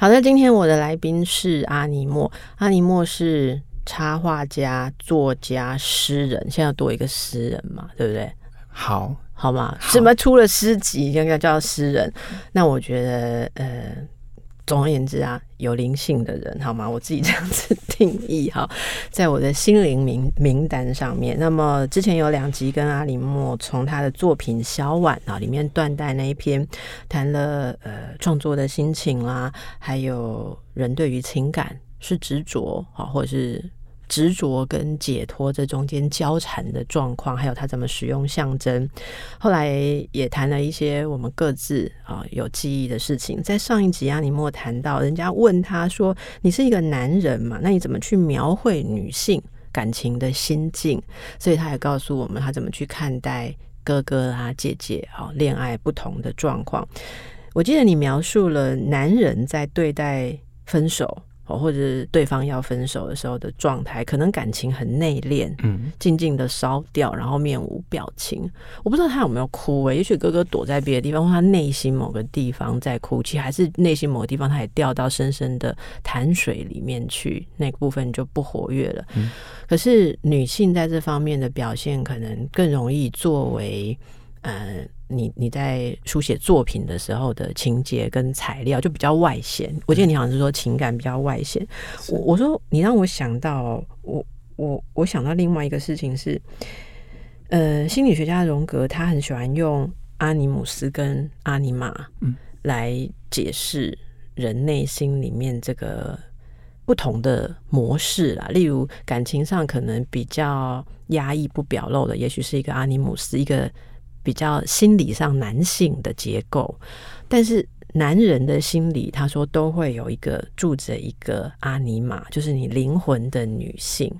好的，今天我的来宾是阿尼莫。阿尼莫是插画家、作家、诗人，现在要多一个诗人嘛，对不对？好，好嘛？什么出了诗集，应该叫诗人。那我觉得，呃。总而言之啊，有灵性的人，好吗？我自己这样子定义哈，在我的心灵名名单上面。那么之前有两集跟阿里莫从他的作品《小碗》啊里面断代那一篇谈了呃创作的心情啦、啊，还有人对于情感是执着啊，或者是。执着跟解脱这中间交缠的状况，还有他怎么使用象征。后来也谈了一些我们各自啊有记忆的事情。在上一集阿尼莫谈到，人家问他说：“你是一个男人嘛？那你怎么去描绘女性感情的心境？”所以他也告诉我们他怎么去看待哥哥啊、姐姐啊恋爱不同的状况。我记得你描述了男人在对待分手。或者是对方要分手的时候的状态，可能感情很内敛，嗯，静静的烧掉，然后面无表情。我不知道他有没有哭诶，也许哥哥躲在别的地方，或他内心某个地方在哭泣，还是内心某个地方他也掉到深深的潭水里面去，那个部分就不活跃了。嗯，可是女性在这方面的表现，可能更容易作为。呃，你你在书写作品的时候的情节跟材料就比较外显。我记得你好像是说情感比较外显。我我说你让我想到，我我我想到另外一个事情是，呃，心理学家荣格他很喜欢用阿尼姆斯跟阿尼玛来解释人内心里面这个不同的模式啦。例如感情上可能比较压抑不表露的，也许是一个阿尼姆斯一个。比较心理上男性的结构，但是男人的心理，他说都会有一个住着一个阿尼玛，就是你灵魂的女性。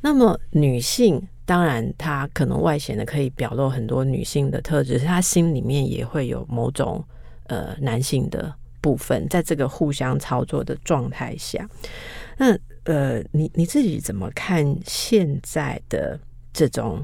那么女性当然她可能外显的可以表露很多女性的特质，她心里面也会有某种呃男性的部分，在这个互相操作的状态下，那呃你你自己怎么看现在的这种？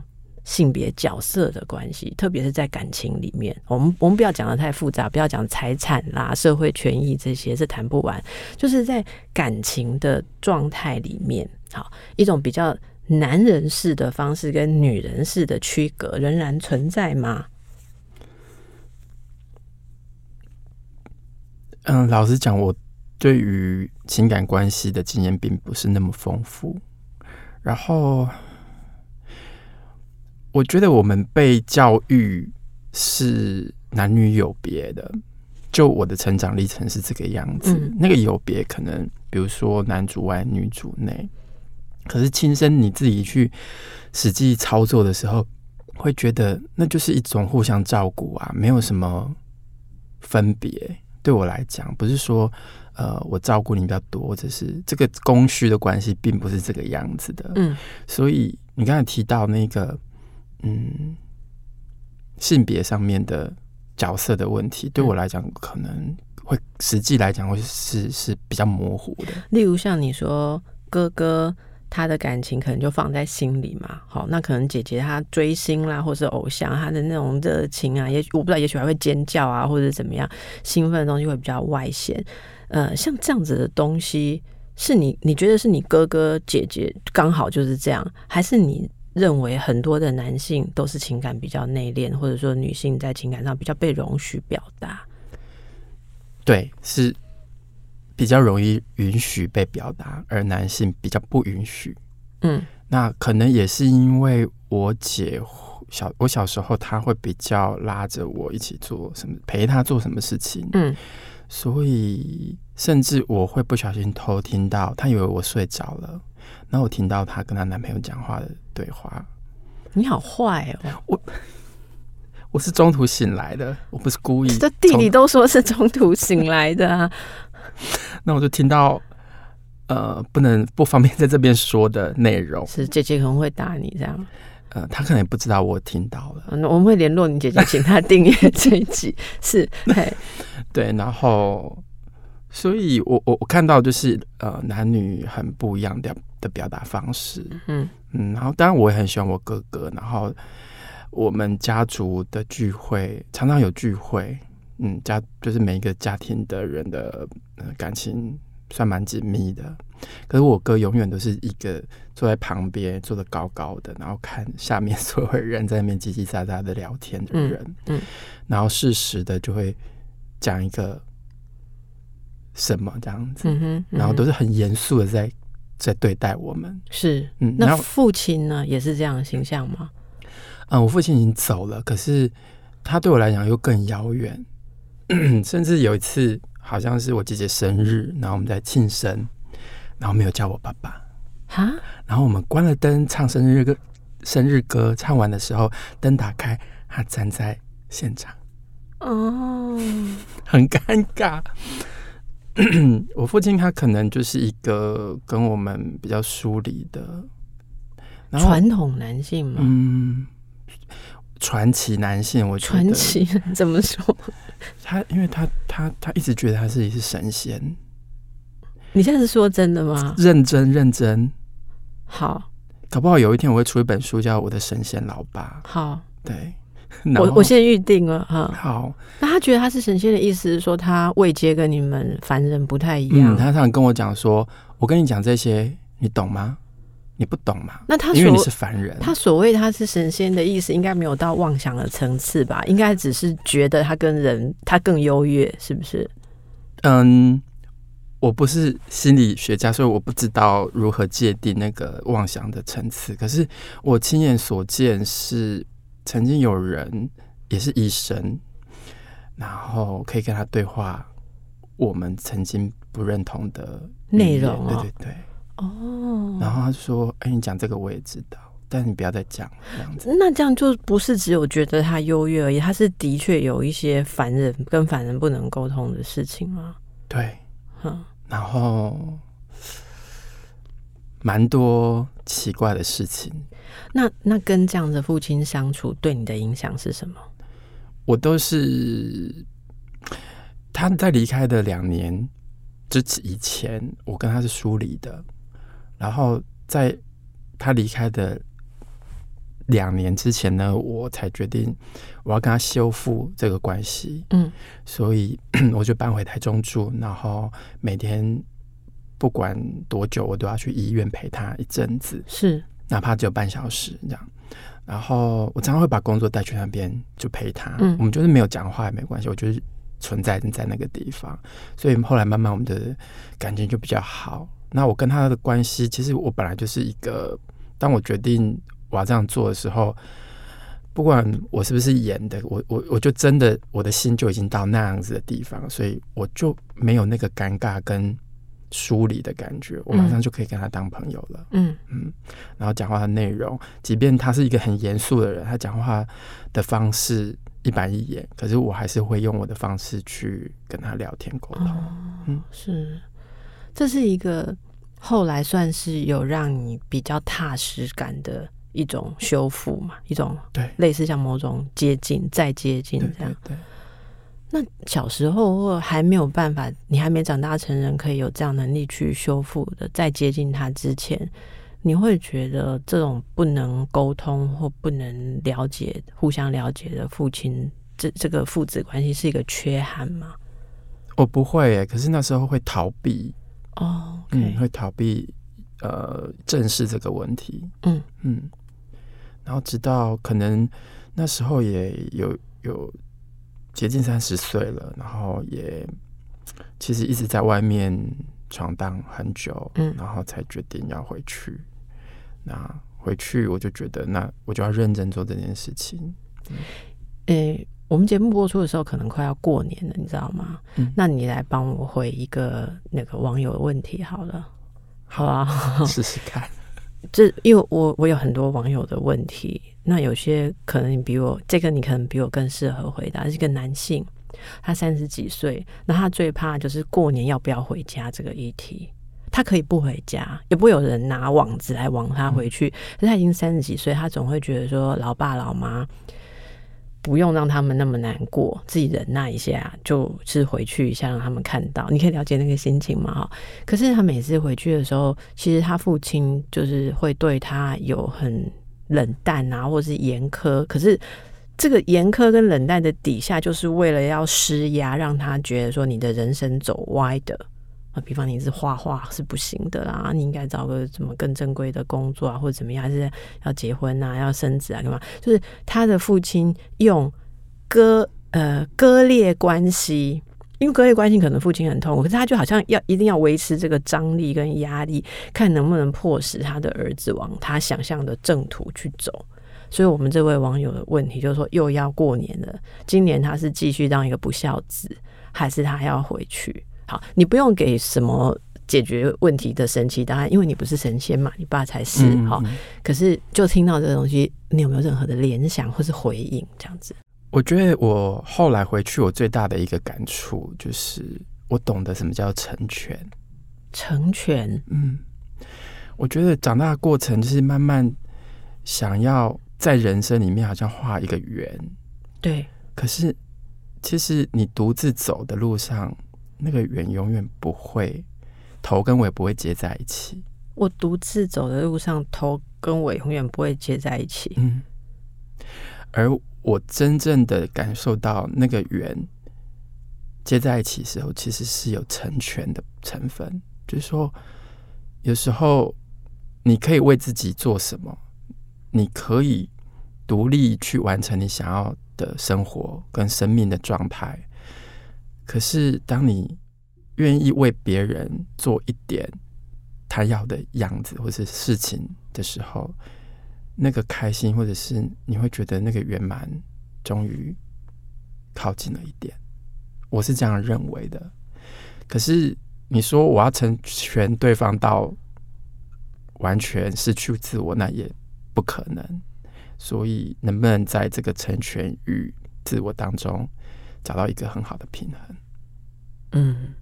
性别角色的关系，特别是在感情里面，我们我们不要讲得太复杂，不要讲财产啦、社会权益这些，是谈不完。就是在感情的状态里面，好，一种比较男人式的方式跟女人式的区隔仍然存在吗？嗯，老实讲，我对于情感关系的经验并不是那么丰富，然后。我觉得我们被教育是男女有别的，就我的成长历程是这个样子。嗯、那个有别可能，比如说男主外女主内，可是亲身你自己去实际操作的时候，会觉得那就是一种互相照顾啊，没有什么分别。对我来讲，不是说呃我照顾你比较多，只是这个供需的关系并不是这个样子的。嗯，所以你刚才提到那个。嗯，性别上面的角色的问题，对我来讲可能会实际来讲会是是比较模糊的。例如像你说哥哥他的感情可能就放在心里嘛，好，那可能姐姐她追星啦，或是偶像，她的那种热情啊，也许我不知道，也许还会尖叫啊，或者怎么样，兴奋的东西会比较外显。呃，像这样子的东西，是你你觉得是你哥哥姐姐刚好就是这样，还是你？认为很多的男性都是情感比较内敛，或者说女性在情感上比较被容许表达。对，是比较容易允许被表达，而男性比较不允许。嗯，那可能也是因为我姐小我小时候，她会比较拉着我一起做什么，陪她做什么事情。嗯，所以甚至我会不小心偷听到，她以为我睡着了。那我听到她跟她男朋友讲话的对话，你好坏哦！我我是中途醒来的，我不是故意。这弟弟都说是中途醒来的啊。那我就听到呃不能不方便在这边说的内容。是姐姐可能会打你这样。呃，他可能也不知道我听到了。那我们会联络你姐姐，请她订阅这一集。是，对，对，然后，所以我我我看到就是呃，男女很不一样的的表达方式。嗯嗯，然后当然我也很喜欢我哥哥，然后我们家族的聚会常常有聚会，嗯，家就是每一个家庭的人的感情算蛮紧密的。可是我哥永远都是一个坐在旁边，坐的高高的，然后看下面 所有人在那边叽叽喳喳的聊天的人，嗯，嗯，然后适时的就会讲一个什么这样子，然后都是很严肃的在在对待我们，是，嗯，那父亲呢也是这样的形象吗？嗯，我父亲已经走了，可是他对我来讲又更遥远，甚至有一次好像是我姐姐生日，然后我们在庆生。然后没有叫我爸爸，哈。然后我们关了灯，唱生日歌，生日歌唱完的时候，灯打开，他站在现场，哦，很尴尬。我父亲他可能就是一个跟我们比较疏离的传统男性嘛，嗯，传奇男性。我觉得传奇怎么说？他因为他他他一直觉得他自己是神仙。你现在是说真的吗？认真认真，好，搞不好有一天我会出一本书，叫《我的神仙老爸》。好，对，我我先预定了哈。好，那他觉得他是神仙的意思是说他位阶跟你们凡人不太一样。嗯，他常常跟我讲说：“我跟你讲这些，你懂吗？你不懂吗？”那他因为你是凡人，他所谓他是神仙的意思，应该没有到妄想的层次吧？应该只是觉得他跟人他更优越，是不是？嗯。我不是心理学家，所以我不知道如何界定那个妄想的层次。可是我亲眼所见是，曾经有人也是医生，然后可以跟他对话，我们曾经不认同的内容。对对对，哦。然后他就说：“哎，你讲这个我也知道，但你不要再讲这样子。”那这样就不是只有觉得他优越而已，他是的确有一些凡人跟凡人不能沟通的事情吗？对。然后蛮多奇怪的事情。那那跟这样的父亲相处，对你的影响是什么？我都是他在离开的两年之以前，我跟他是疏离的。然后在他离开的。两年之前呢，我才决定我要跟他修复这个关系。嗯，所以 我就搬回台中住，然后每天不管多久，我都要去医院陪他一阵子，是哪怕只有半小时这样。然后我常常会把工作带去那边，就陪他。嗯，我们就是没有讲话也没关系，我就是存在在那个地方。所以后来慢慢我们的感情就比较好。那我跟他的关系，其实我本来就是一个，当我决定。我要这样做的时候，不管我是不是演的，我我我就真的我的心就已经到那样子的地方，所以我就没有那个尴尬跟疏离的感觉，我马上就可以跟他当朋友了。嗯嗯，然后讲话的内容，即便他是一个很严肃的人，他讲话的方式一板一眼，可是我还是会用我的方式去跟他聊天沟通。哦、嗯，是，这是一个后来算是有让你比较踏实感的。一种修复嘛，一种对，类似像某种接近、再接近这样。对，对，对。那小时候或还没有办法，你还没长大成人，可以有这样能力去修复的，在接近他之前，你会觉得这种不能沟通或不能了解、互相了解的父亲，这这个父子关系是一个缺憾吗？我不会耶，可是那时候会逃避。哦嗯，会逃避呃正视这个问题。嗯嗯。然后直到可能那时候也有有接近三十岁了，然后也其实一直在外面闯荡很久，嗯，然后才决定要回去。那回去我就觉得，那我就要认真做这件事情。嗯，诶，我们节目播出的时候可能快要过年了，你知道吗？嗯，那你来帮我回一个那个网友的问题好了，好啊，试试看。这因为我我有很多网友的问题，那有些可能你比我这个你可能比我更适合回答，是一个男性，他三十几岁，那他最怕就是过年要不要回家这个议题。他可以不回家，也不会有人拿网子来网他回去。可是他已经三十几岁，他总会觉得说，老爸老妈不用让他们那么难过，自己忍耐一下，就是回去一下，让他们看到。你可以了解那个心情嘛？哈。可是他每次回去的时候，其实他父亲就是会对他有很冷淡啊，或者是严苛。可是这个严苛跟冷淡的底下，就是为了要施压，让他觉得说你的人生走歪的。比方你是画画是不行的啦，你应该找个什么更正规的工作啊，或者怎么样，还是要结婚啊，要生子啊，干嘛？就是他的父亲用割呃割裂关系，因为割裂关系可能父亲很痛苦，可是他就好像要一定要维持这个张力跟压力，看能不能迫使他的儿子往他想象的正途去走。所以，我们这位网友的问题就是说，又要过年了，今年他是继续当一个不孝子，还是他要回去？好，你不用给什么解决问题的神奇答案，因为你不是神仙嘛，你爸才是。好、嗯，可是就听到这个东西，你有没有任何的联想或是回应？这样子，我觉得我后来回去，我最大的一个感触就是，我懂得什么叫成全。成全，嗯，我觉得长大的过程就是慢慢想要在人生里面好像画一个圆。对，可是其实你独自走的路上。那个圆永远不会，头跟尾不会接在一起。我独自走的路上，头跟尾永远不会接在一起。嗯，而我真正的感受到那个圆接在一起的时候，其实是有成全的成分。就是说，有时候你可以为自己做什么，你可以独立去完成你想要的生活跟生命的状态。可是，当你愿意为别人做一点他要的样子或是事情的时候，那个开心，或者是你会觉得那个圆满，终于靠近了一点。我是这样认为的。可是，你说我要成全对方到完全失去自我，那也不可能。所以，能不能在这个成全与自我当中，找到一个很好的平衡。嗯，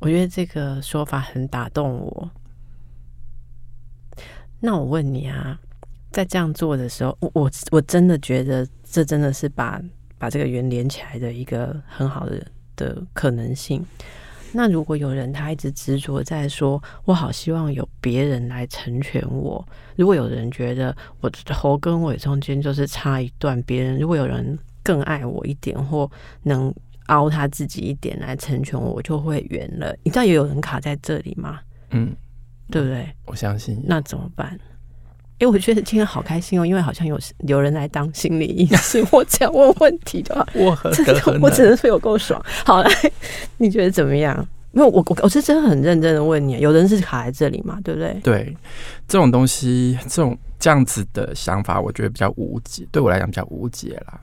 我觉得这个说法很打动我。那我问你啊，在这样做的时候，我我真的觉得这真的是把把这个圆连起来的一个很好的的可能性。那如果有人他一直执着在说，我好希望有别人来成全我。如果有人觉得我的头跟尾中间就是差一段，别人如果有人。更爱我一点，或能凹他自己一点来成全我，我就会圆了。你知道也有人卡在这里吗？嗯，对不对？我相信。那怎么办？哎，我觉得今天好开心哦，因为好像有有人来当心理医生。我只要问问题的话，我真的我只能说有够爽。好来，你觉得怎么样？因为我我我是真的很认真的问你，有人是卡在这里嘛？对不对？对，这种东西，这种这样子的想法，我觉得比较无解。对我来讲，比较无解啦。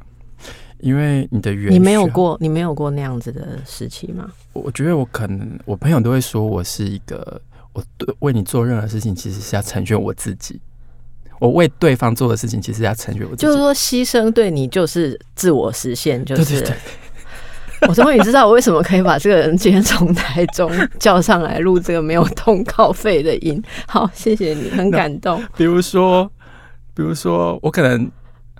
因为你的缘，你没有过，你没有过那样子的时期吗？我觉得我可能，我朋友都会说我是一个，我对为你做任何事情，其实是要成全我自己。我为对方做的事情，其实要成全我自己。就是说，牺牲对你就是自我实现，就是。我终于知道我为什么可以把这个人今天从台中叫上来录这个没有通告费的音。好，谢谢你，很感动。比如说，比如说，我可能。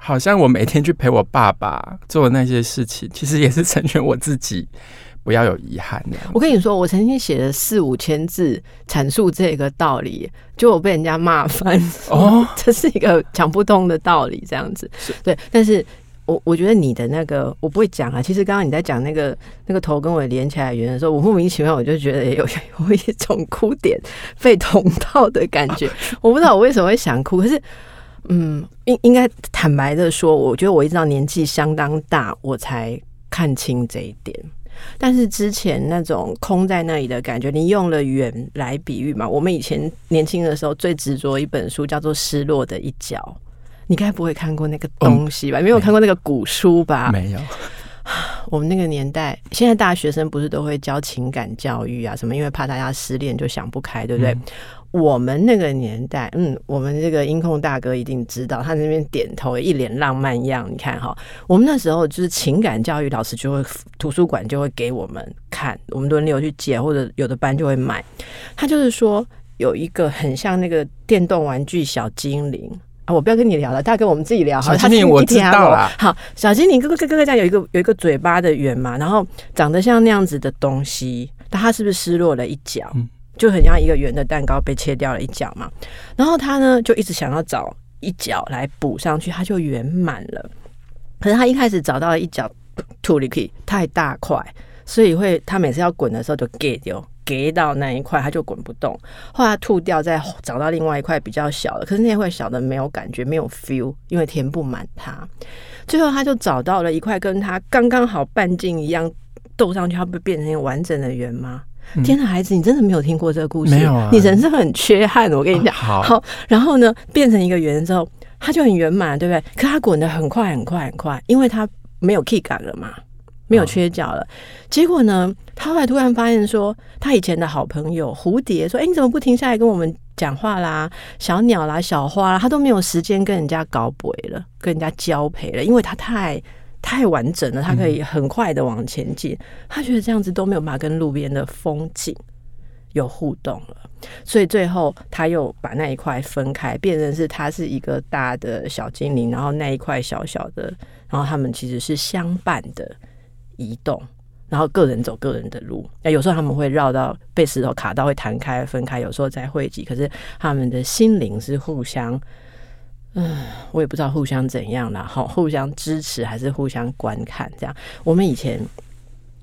好像我每天去陪我爸爸做的那些事情，其实也是成全我自己，不要有遗憾。我跟你说，我曾经写了四五千字阐述这个道理，就我被人家骂翻。哦，这是一个讲不通的道理，这样子。对，但是我我觉得你的那个我不会讲啊。其实刚刚你在讲那个那个头跟我连起来圆的时候，我莫名其妙我就觉得有 有一种哭点被捅到的感觉。我不知道我为什么会想哭，可是。嗯，应应该坦白的说，我觉得我一直到年纪相当大，我才看清这一点。但是之前那种空在那里的感觉，你用了远来比喻嘛？我们以前年轻的时候最执着一本书叫做《失落的一角》，你该不会看过那个东西吧？嗯、没有看过那个古书吧？没有。我们那个年代，现在大学生不是都会教情感教育啊？什么？因为怕大家失恋就想不开，对不对？嗯我们那个年代，嗯，我们这个音控大哥一定知道，他那边点头，一脸浪漫样。你看哈，我们那时候就是情感教育，老师就会图书馆就会给我们看，我们轮流去借，或者有的班就会买。他就是说有一个很像那个电动玩具小精灵啊，我不要跟你聊了，大家跟我们自己聊。小精灵我知道了。好，小精灵哥哥哥哥这样有一个有一个嘴巴的圆嘛，然后长得像那样子的东西，但它是不是失落了一角？嗯就很像一个圆的蛋糕被切掉了一角嘛，然后他呢就一直想要找一角来补上去，他就圆满了。可是他一开始找到了一角吐力气太大块，所以会他每次要滚的时候就给掉，给到那一块它就滚不动。后来吐掉，再找到另外一块比较小的，可是那块小的没有感觉，没有 feel，因为填不满它。最后他就找到了一块跟他刚刚好半径一样，斗上去，它不变成一个完整的圆吗？天哪，孩子，你真的没有听过这个故事？没有啊！你人生很缺憾，我跟你讲。好，好，然后呢，变成一个圆之后，它就很圆满，对不对？可它滚得很快，很快，很快，因为它没有 key 感了嘛，没有缺角了。结果呢，他后来突然发现说，他以前的好朋友蝴蝶说：“哎，你怎么不停下来跟我们讲话啦？小鸟啦，小花啦，他都没有时间跟人家搞鬼了，跟人家交配了，因为他太……”太完整了，他可以很快的往前进。嗯、他觉得这样子都没有办法跟路边的风景有互动了，所以最后他又把那一块分开，变成是他是一个大的小精灵，然后那一块小小的，然后他们其实是相伴的移动，然后个人走个人的路。那有时候他们会绕到被石头卡到会弹开分开，有时候再汇集，可是他们的心灵是互相。嗯，我也不知道互相怎样啦，好，互相支持还是互相观看这样。我们以前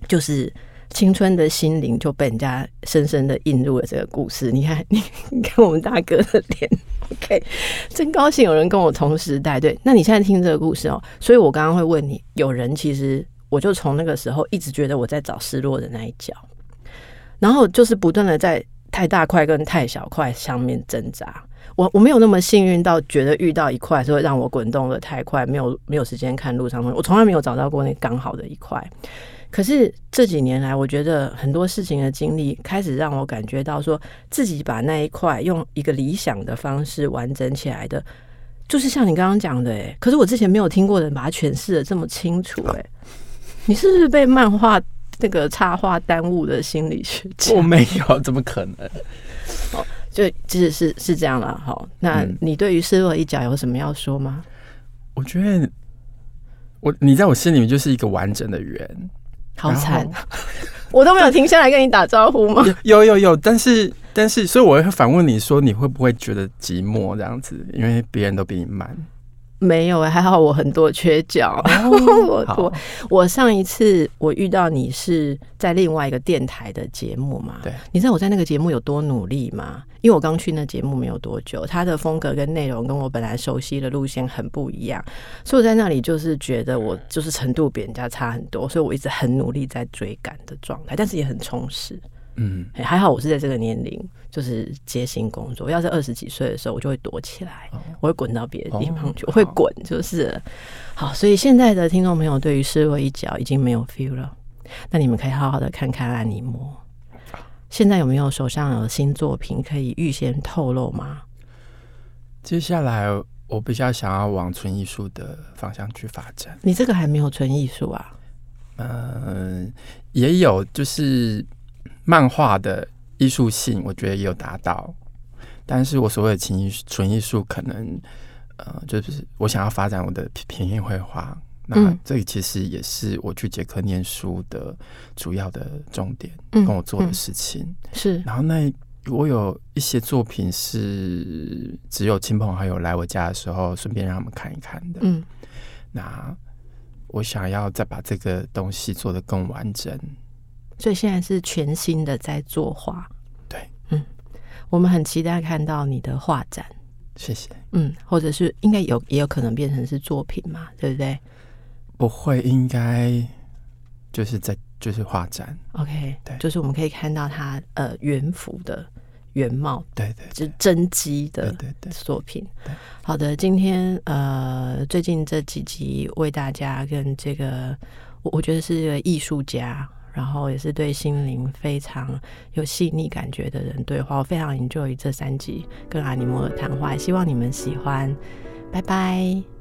就是青春的心灵就被人家深深的印入了这个故事。你看，你看我们大哥的脸，OK，真高兴有人跟我同时代。对，那你现在听这个故事哦，所以我刚刚会问你，有人其实我就从那个时候一直觉得我在找失落的那一角，然后就是不断的在太大块跟太小块上面挣扎。我我没有那么幸运到觉得遇到一块，所以让我滚动的太快，没有没有时间看路上面。我从来没有找到过那刚好的一块。可是这几年来，我觉得很多事情的经历开始让我感觉到，说自己把那一块用一个理想的方式完整起来的，就是像你刚刚讲的，哎，可是我之前没有听过的人把它诠释得这么清楚，哎，你是不是被漫画那个插画耽误的心理学家？我没有，怎么可能？哦。就其实是是这样了，好，那你对于失落一角有什么要说吗？我觉得我你在我心里面就是一个完整的圆，好惨，我都没有停下来跟你打招呼吗？有有有，但是但是，所以我会反问你说，你会不会觉得寂寞这样子？因为别人都比你慢。没有，还好我很多缺角。我我上一次我遇到你是在另外一个电台的节目嘛？对，你知道我在那个节目有多努力吗？因为我刚去那节目没有多久，它的风格跟内容跟我本来熟悉的路线很不一样，所以我在那里就是觉得我就是程度比人家差很多，所以我一直很努力在追赶的状态，但是也很充实。嗯，还好我是在这个年龄，就是接新工作。要是二十几岁的时候，我就会躲起来，哦、我会滚到别的地方去，哦、我会滚，就是好，所以现在的听众朋友对于失落一角已经没有 feel 了，那你们可以好好的看看安妮摩。现在有没有手上有新作品可以预先透露吗？接下来我比较想要往纯艺术的方向去发展。你这个还没有纯艺术啊？嗯，也有，就是。漫画的艺术性，我觉得也有达到，但是我所谓的情艺纯艺术，可能呃，就是我想要发展我的平面绘画，那这个其实也是我去捷克念书的主要的重点，跟我做的事情、嗯嗯、是。然后那我有一些作品是只有亲朋好友来我家的时候，顺便让他们看一看的。嗯，那我想要再把这个东西做得更完整。所以现在是全新的在作画，对，嗯，我们很期待看到你的画展，谢谢，嗯，或者是应该有也有可能变成是作品嘛，对不对？不会，应该就是在就是画展，OK，对，就是我们可以看到它呃原幅的原貌，对对，就是真迹的对对作品。好的，今天呃最近这几集为大家跟这个我我觉得是一个艺术家。然后也是对心灵非常有细腻感觉的人对话，我非常 enjoy 这三集跟阿尼摩的谈话，希望你们喜欢，拜拜。